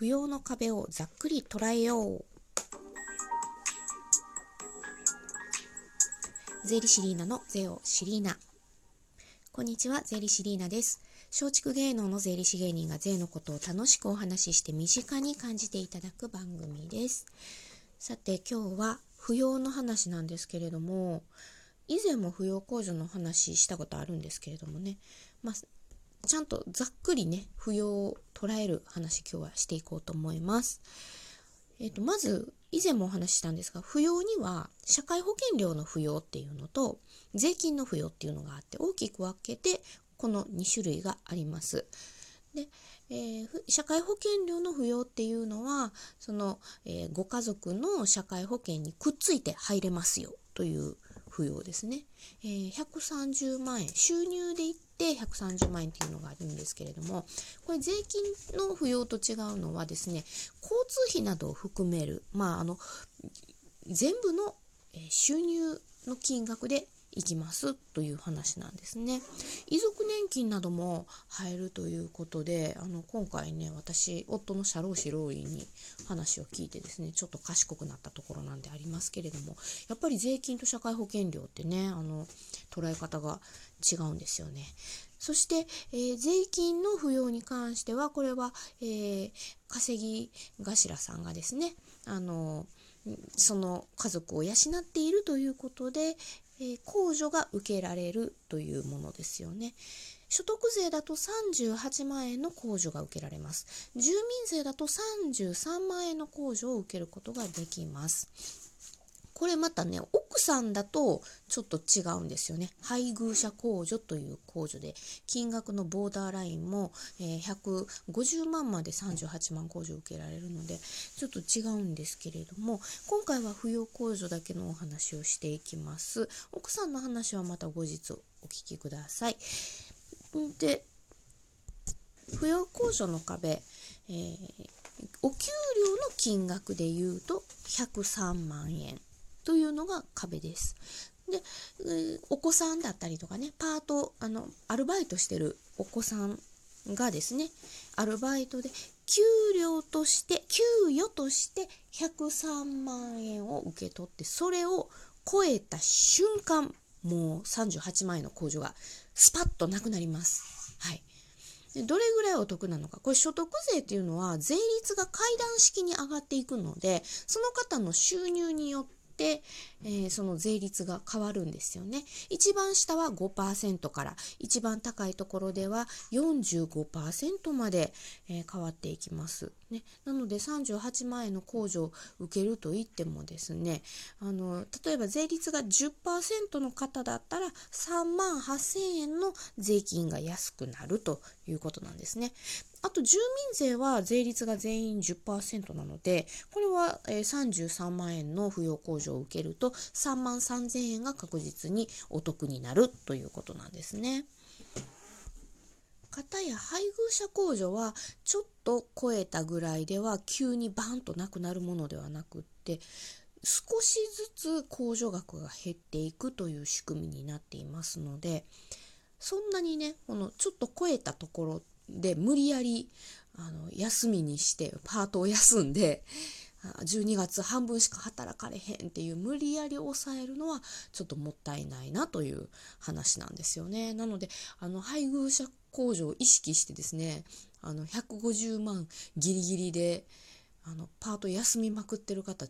不要の壁をざっくり捉えよう。税理士リーナの税をシリーナこんにちは税理士リーナです。松竹芸能の税理士芸人が税のことを楽しくお話しして身近に感じていただく番組です。さて今日は不要の話なんですけれども以前も扶養控除の話したことあるんですけれどもね、まあ、ちゃんとざっくりね、扶養を捉える話今日はしていこうと思います。えっ、ー、と、まず、以前もお話ししたんですが、扶養には社会保険料の扶養っていうのと、税金の扶養っていうのがあって、大きく分けて、この2種類があります。で、えー、社会保険料の扶養っていうのは、その、えー、ご家族の社会保険にくっついて入れますよという扶養ですね。えー、130万円、収入で言って130万円っていうのがあるんですけれども、これ税金の扶養と違うのはですね、交通費などを含める、まあ、あの、全部の収入の金額でいきますという話なんですね。遺族年金なども入るということで、あの今回ね、私、夫の社労士労員に話を聞いてですね、ちょっと賢くなったところなんでありますけれども、やっぱり税金と社会保険料ってね、あの捉え方が違うんですよね。そして、えー、税金の扶養に関しては、これは、えー、稼ぎ頭さんがですね、あのその家族を養っているということで、え、控除が受けられるというものですよね。所得税だと38万円の控除が受けられます。住民税だと33万円の控除を受けることができます。これまたね、奥さんだとちょっと違うんですよね。配偶者控除という控除で、金額のボーダーラインも、え、150万まで38万控除を受けられるので、ちょっと違うんですけれども、今回は扶養控除だけのお話をしていきます。奥さんの話はまた後日お聞きください。で、扶養控除の壁、えー、お給料の金額で言うと103万円。というのが壁です。で、お子さんだったりとかね、パート、あの、アルバイトしてるお子さんがですね、アルバイトで給料として、給与として103万円を受け取って、それを超えた瞬間、もう38万円の控除がスパッとなくなります。はい。でどれぐらいお得なのか。これ所得税っていうのは税率が階段式に上がっていくので、その方の収入によって、えー、その税率が変わるんですよね。一番下は5%から一番高いところでは45%まで、えー、変わっていきます。ね、なので38万円の控除を受けると言ってもですねあの例えば税率が10%の方だったら3万8000円の税金が安くなるということなんですね。あと住民税は税率が全員10%なので、これは33万円の扶養控除を受けると3万3000円が確実にお得になるということなんですね。方や配偶者控除はちょっと超えたぐらいでは急にバンとなくなるものではなくって少しずつ控除額が減っていくという仕組みになっていますのでそんなにねこのちょっと超えたところで無理やりあの休みにしてパートを休んで12月半分しか働かれへんっていう無理やり抑えるのはちょっともったいないなという話なんですよね。なのであの配偶者控除を意識してですねあの150万ギリギリであのパート休みまくってる方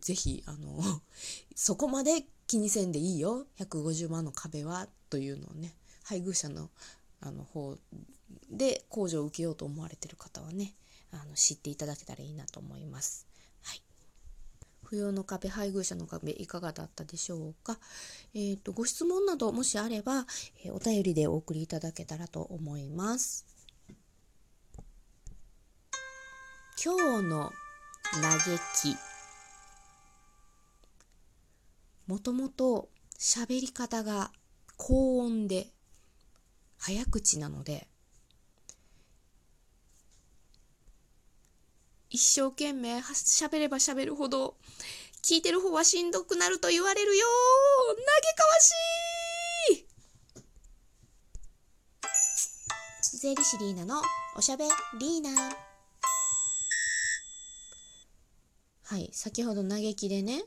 ぜひあの そこまで気にせんでいいよ150万の壁はというのをね配偶者のあの方で控除を受けようと思われてる方はねあの知っていただけたらいいなと思います。はい、扶養の壁配偶者の壁いかがだったでしょうか、えーと、ご質問などもしあれば、えー、お便りでお送りいただけたらと思います。今日の嘆きもともと喋り方が高音で早口なので一生懸命喋れば喋るほど聞いてる方はしんどくなると言われるよ嘆かわしい。税理士リーナのおしゃべリーナはい先ほど嘆きでね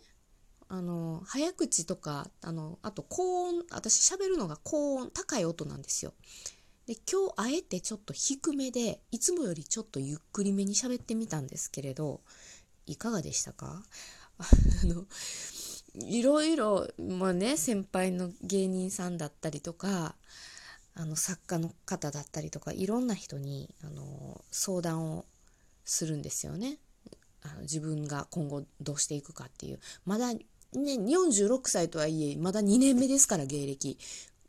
あの早口とかあのあと高音私喋るのが高音高い音なんですよで今日あえてちょっと低めでいつもよりちょっとゆっくりめに喋ってみたんですけれどいかがでしたか？あのいろいろ、まあね、先輩の芸人さんだったりとかあの作家の方だったりとかいろんな人にあの相談をするんですよね。あの自分が今後どうしていくかっていう。まだね、46歳とはいえ、まだ2年目ですから、芸歴。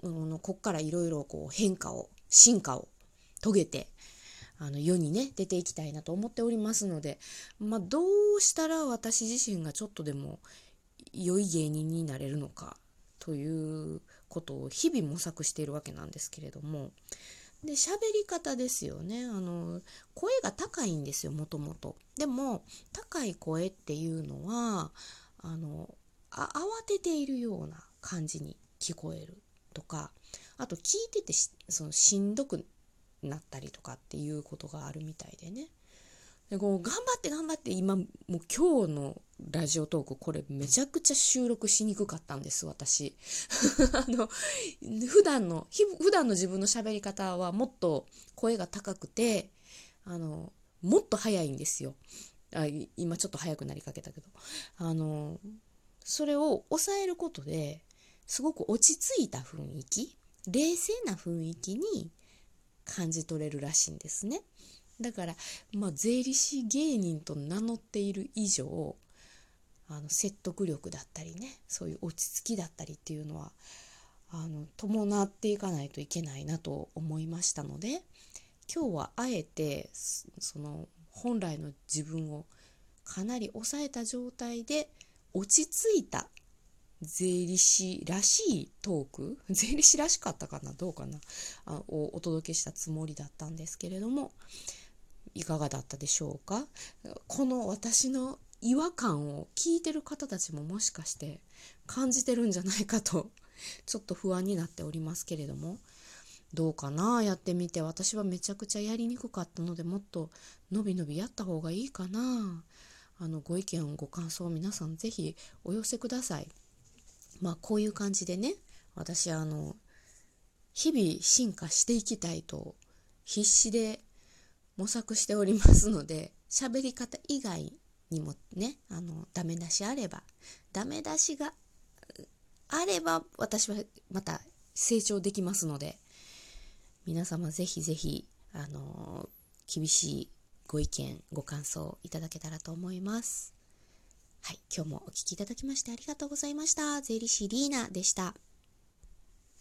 うん、こっからいろいろこう変化を、進化を遂げて、あの世にね、出ていきたいなと思っておりますので、まあ、どうしたら私自身がちょっとでも良い芸人になれるのかということを日々模索しているわけなんですけれども、で、喋り方ですよね。あの、声が高いんですよ、もともと。でも、高い声っていうのは、あの、あ慌てているような感じに聞こえるとかあと聞いててそのしんどくなったりとかっていうことがあるみたいでね。でこう頑張って頑張って今もう今日のラジオトークこれめちゃくちゃ収録しにくかったんです私。あの普段の普段の自分の喋り方はもっと声が高くてあのもっと早いんですよ。あ今ちょっと早くなりかけたけど。あのそれを抑えることですごく落ち着いた雰囲気冷静な雰囲気に感じ取れるらしいんですね。だから、まあ、税理士芸人と名乗っている以上あの説得力だったりねそういう落ち着きだったりっていうのはあの伴っていかないといけないなと思いましたので今日はあえてその本来の自分をかなり抑えた状態で落ち着いた税理士らしいトーク？税理士らしかったかな？どうかな？あをお届けしたつもりだったんですけれども。いかがだったでしょうか？この私の違和感を聞いてる方たちももしかして感じてるんじゃないかと ちょっと不安になっておりますけれども。どうかな？やってみて。私はめちゃくちゃやりにくかったのでもっとのびのびやった方がいいかな。あのご意見ご感想皆さんぜひお寄せください。まあこういう感じでね私あの日々進化していきたいと必死で模索しておりますので喋り方以外にもねあのダメ出しあればダメ出しがあれば私はまた成長できますので皆様ぜひぜひあの厳しいご意見、ご感想いただけたらと思います。はい、今日もお聴きいただきましてありがとうございました。税理士リーナでした。